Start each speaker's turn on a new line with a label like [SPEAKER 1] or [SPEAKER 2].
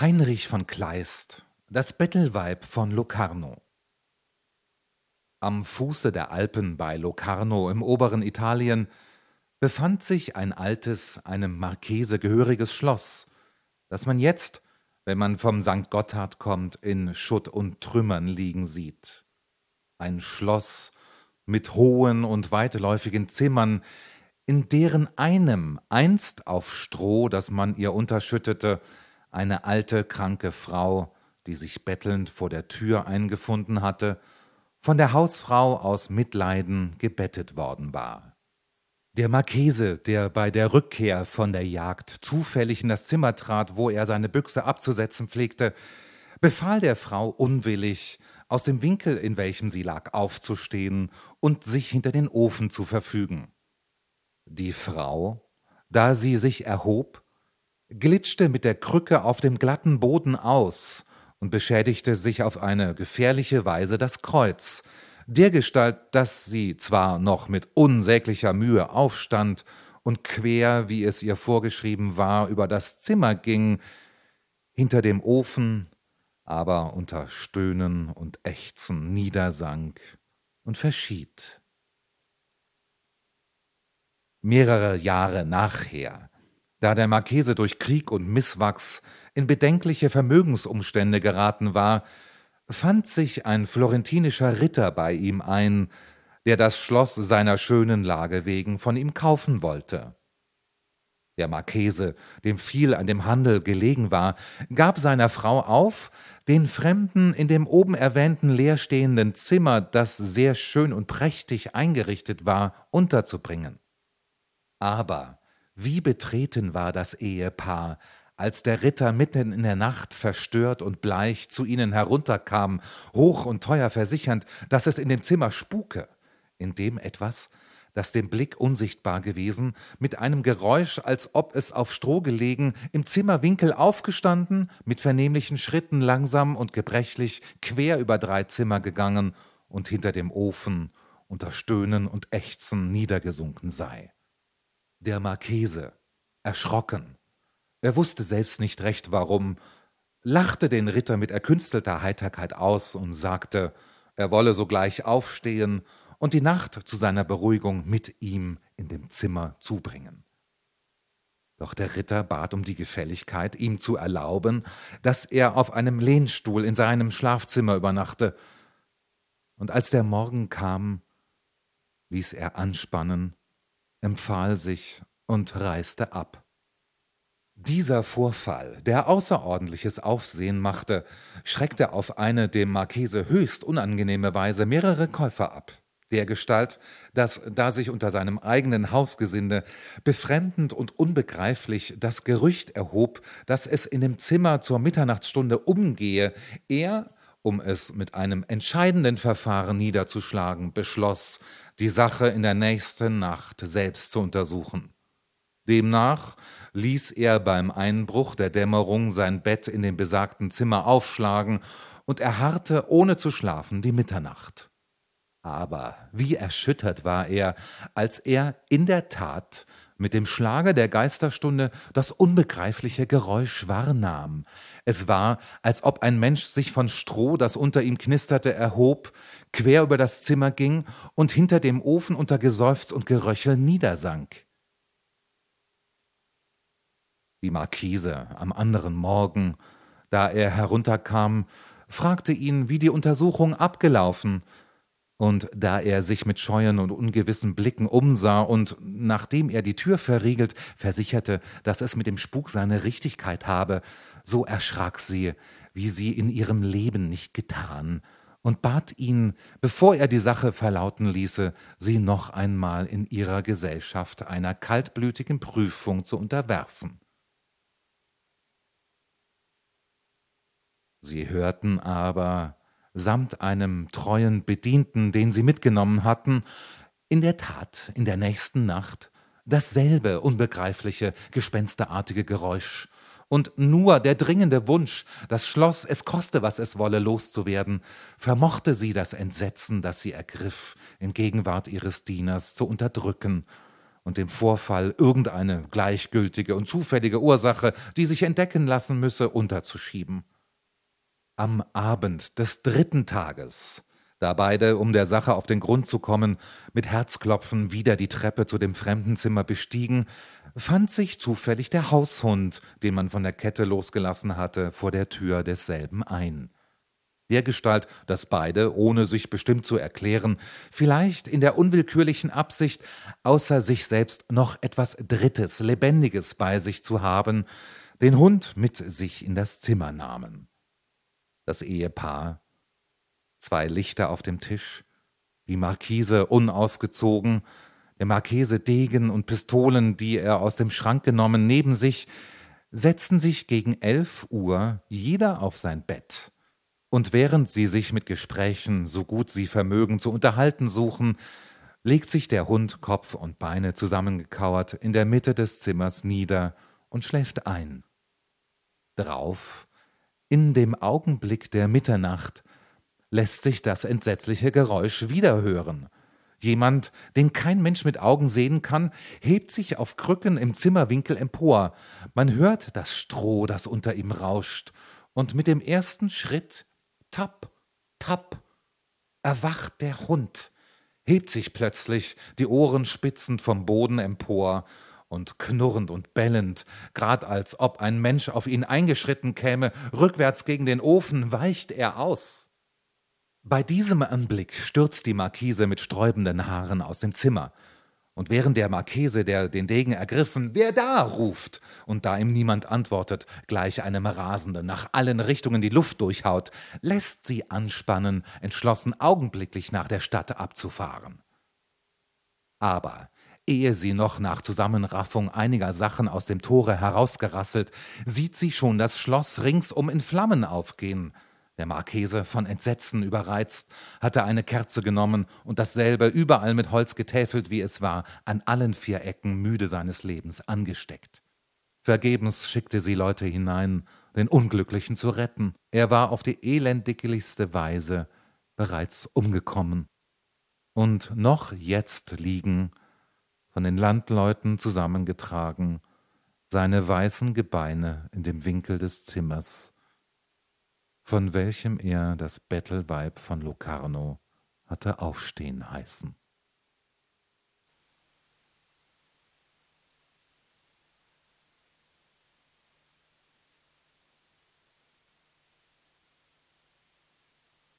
[SPEAKER 1] Heinrich von Kleist, das Bettelweib von Locarno. Am Fuße der Alpen bei Locarno im oberen Italien befand sich ein altes, einem Marchese gehöriges Schloss, das man jetzt, wenn man vom St. Gotthard kommt, in Schutt und Trümmern liegen sieht. Ein Schloss mit hohen und weitläufigen Zimmern, in deren einem einst auf Stroh, das man ihr unterschüttete, eine alte, kranke Frau, die sich bettelnd vor der Tür eingefunden hatte, von der Hausfrau aus Mitleiden gebettet worden war. Der Marchese, der bei der Rückkehr von der Jagd zufällig in das Zimmer trat, wo er seine Büchse abzusetzen pflegte, befahl der Frau unwillig, aus dem Winkel, in welchem sie lag, aufzustehen und sich hinter den Ofen zu verfügen. Die Frau, da sie sich erhob, glitschte mit der Krücke auf dem glatten Boden aus und beschädigte sich auf eine gefährliche Weise das Kreuz, dergestalt, dass sie zwar noch mit unsäglicher Mühe aufstand und quer, wie es ihr vorgeschrieben war, über das Zimmer ging, hinter dem Ofen aber unter Stöhnen und Ächzen niedersank und verschied. Mehrere Jahre nachher da der Marchese durch Krieg und Misswachs in bedenkliche Vermögensumstände geraten war, fand sich ein florentinischer Ritter bei ihm ein, der das Schloss seiner schönen Lage wegen von ihm kaufen wollte. Der Marchese, dem viel an dem Handel gelegen war, gab seiner Frau auf, den Fremden in dem oben erwähnten leerstehenden Zimmer, das sehr schön und prächtig eingerichtet war, unterzubringen. Aber wie betreten war das Ehepaar, als der Ritter mitten in der Nacht verstört und bleich zu ihnen herunterkam, hoch und teuer versichernd, dass es in dem Zimmer spuke, in dem etwas, das dem Blick unsichtbar gewesen, mit einem Geräusch, als ob es auf Stroh gelegen, im Zimmerwinkel aufgestanden, mit vernehmlichen Schritten langsam und gebrechlich quer über drei Zimmer gegangen und hinter dem Ofen unter Stöhnen und Ächzen niedergesunken sei. Der Marchese, erschrocken, er wusste selbst nicht recht warum, lachte den Ritter mit erkünstelter Heiterkeit aus und sagte, er wolle sogleich aufstehen und die Nacht zu seiner Beruhigung mit ihm in dem Zimmer zubringen. Doch der Ritter bat um die Gefälligkeit, ihm zu erlauben, dass er auf einem Lehnstuhl in seinem Schlafzimmer übernachte, und als der Morgen kam, ließ er anspannen empfahl sich und reiste ab. Dieser Vorfall, der außerordentliches Aufsehen machte, schreckte auf eine dem Marchese höchst unangenehme Weise mehrere Käufer ab, dergestalt, dass, da sich unter seinem eigenen Hausgesinde befremdend und unbegreiflich das Gerücht erhob, dass es in dem Zimmer zur Mitternachtsstunde umgehe, er um es mit einem entscheidenden Verfahren niederzuschlagen, beschloss, die Sache in der nächsten Nacht selbst zu untersuchen. Demnach ließ er beim Einbruch der Dämmerung sein Bett in dem besagten Zimmer aufschlagen und erharrte ohne zu schlafen die Mitternacht. Aber wie erschüttert war er, als er in der Tat mit dem Schlage der Geisterstunde das unbegreifliche Geräusch wahrnahm. Es war, als ob ein Mensch sich von Stroh, das unter ihm knisterte, erhob, quer über das Zimmer ging und hinter dem Ofen unter Geseufz und Geröchel niedersank. Die Marquise am anderen Morgen, da er herunterkam, fragte ihn, wie die Untersuchung abgelaufen, und da er sich mit scheuen und ungewissen Blicken umsah und, nachdem er die Tür verriegelt, versicherte, dass es mit dem Spuk seine Richtigkeit habe, so erschrak sie, wie sie in ihrem Leben nicht getan, und bat ihn, bevor er die Sache verlauten ließe, sie noch einmal in ihrer Gesellschaft einer kaltblütigen Prüfung zu unterwerfen. Sie hörten aber, samt einem treuen Bedienten, den sie mitgenommen hatten, in der Tat in der nächsten Nacht dasselbe unbegreifliche, gespensterartige Geräusch, und nur der dringende Wunsch, das Schloss, es koste, was es wolle, loszuwerden, vermochte sie das Entsetzen, das sie ergriff, in Gegenwart ihres Dieners zu unterdrücken und dem Vorfall irgendeine gleichgültige und zufällige Ursache, die sich entdecken lassen müsse, unterzuschieben. Am Abend des dritten Tages, da beide, um der Sache auf den Grund zu kommen, mit Herzklopfen wieder die Treppe zu dem Fremdenzimmer bestiegen, fand sich zufällig der Haushund, den man von der Kette losgelassen hatte, vor der Tür desselben ein dergestalt, dass beide, ohne sich bestimmt zu erklären, vielleicht in der unwillkürlichen Absicht, außer sich selbst noch etwas Drittes, Lebendiges bei sich zu haben, den Hund mit sich in das Zimmer nahmen. Das Ehepaar, zwei Lichter auf dem Tisch, die Markise unausgezogen, der Marchese Degen und Pistolen, die er aus dem Schrank genommen, neben sich, setzten sich gegen elf Uhr jeder auf sein Bett und während sie sich mit Gesprächen, so gut sie vermögen, zu unterhalten suchen, legt sich der Hund Kopf und Beine zusammengekauert in der Mitte des Zimmers nieder und schläft ein. Drauf, in dem Augenblick der Mitternacht, lässt sich das entsetzliche Geräusch wieder hören. Jemand, den kein Mensch mit Augen sehen kann, hebt sich auf Krücken im Zimmerwinkel empor. Man hört das Stroh, das unter ihm rauscht, und mit dem ersten Schritt Tapp, tapp, erwacht der Hund, hebt sich plötzlich, die Ohren spitzend vom Boden empor, und knurrend und bellend, grad als ob ein Mensch auf ihn eingeschritten käme, rückwärts gegen den Ofen, weicht er aus. Bei diesem Anblick stürzt die Markise mit sträubenden Haaren aus dem Zimmer und während der Marchese, der den Degen ergriffen, wer da ruft, und da ihm niemand antwortet, gleich einem Rasenden nach allen Richtungen die Luft durchhaut, lässt sie anspannen, entschlossen augenblicklich nach der Stadt abzufahren. Aber ehe sie noch nach Zusammenraffung einiger Sachen aus dem Tore herausgerasselt, sieht sie schon das Schloss ringsum in Flammen aufgehen, der Marchese, von Entsetzen überreizt, hatte eine Kerze genommen und dasselbe, überall mit Holz getäfelt wie es war, an allen vier Ecken müde seines Lebens angesteckt. Vergebens schickte sie Leute hinein, den Unglücklichen zu retten. Er war auf die elendiglichste Weise bereits umgekommen. Und noch jetzt liegen, von den Landleuten zusammengetragen, seine weißen Gebeine in dem Winkel des Zimmers, von welchem er das Bettelweib von Locarno hatte aufstehen heißen.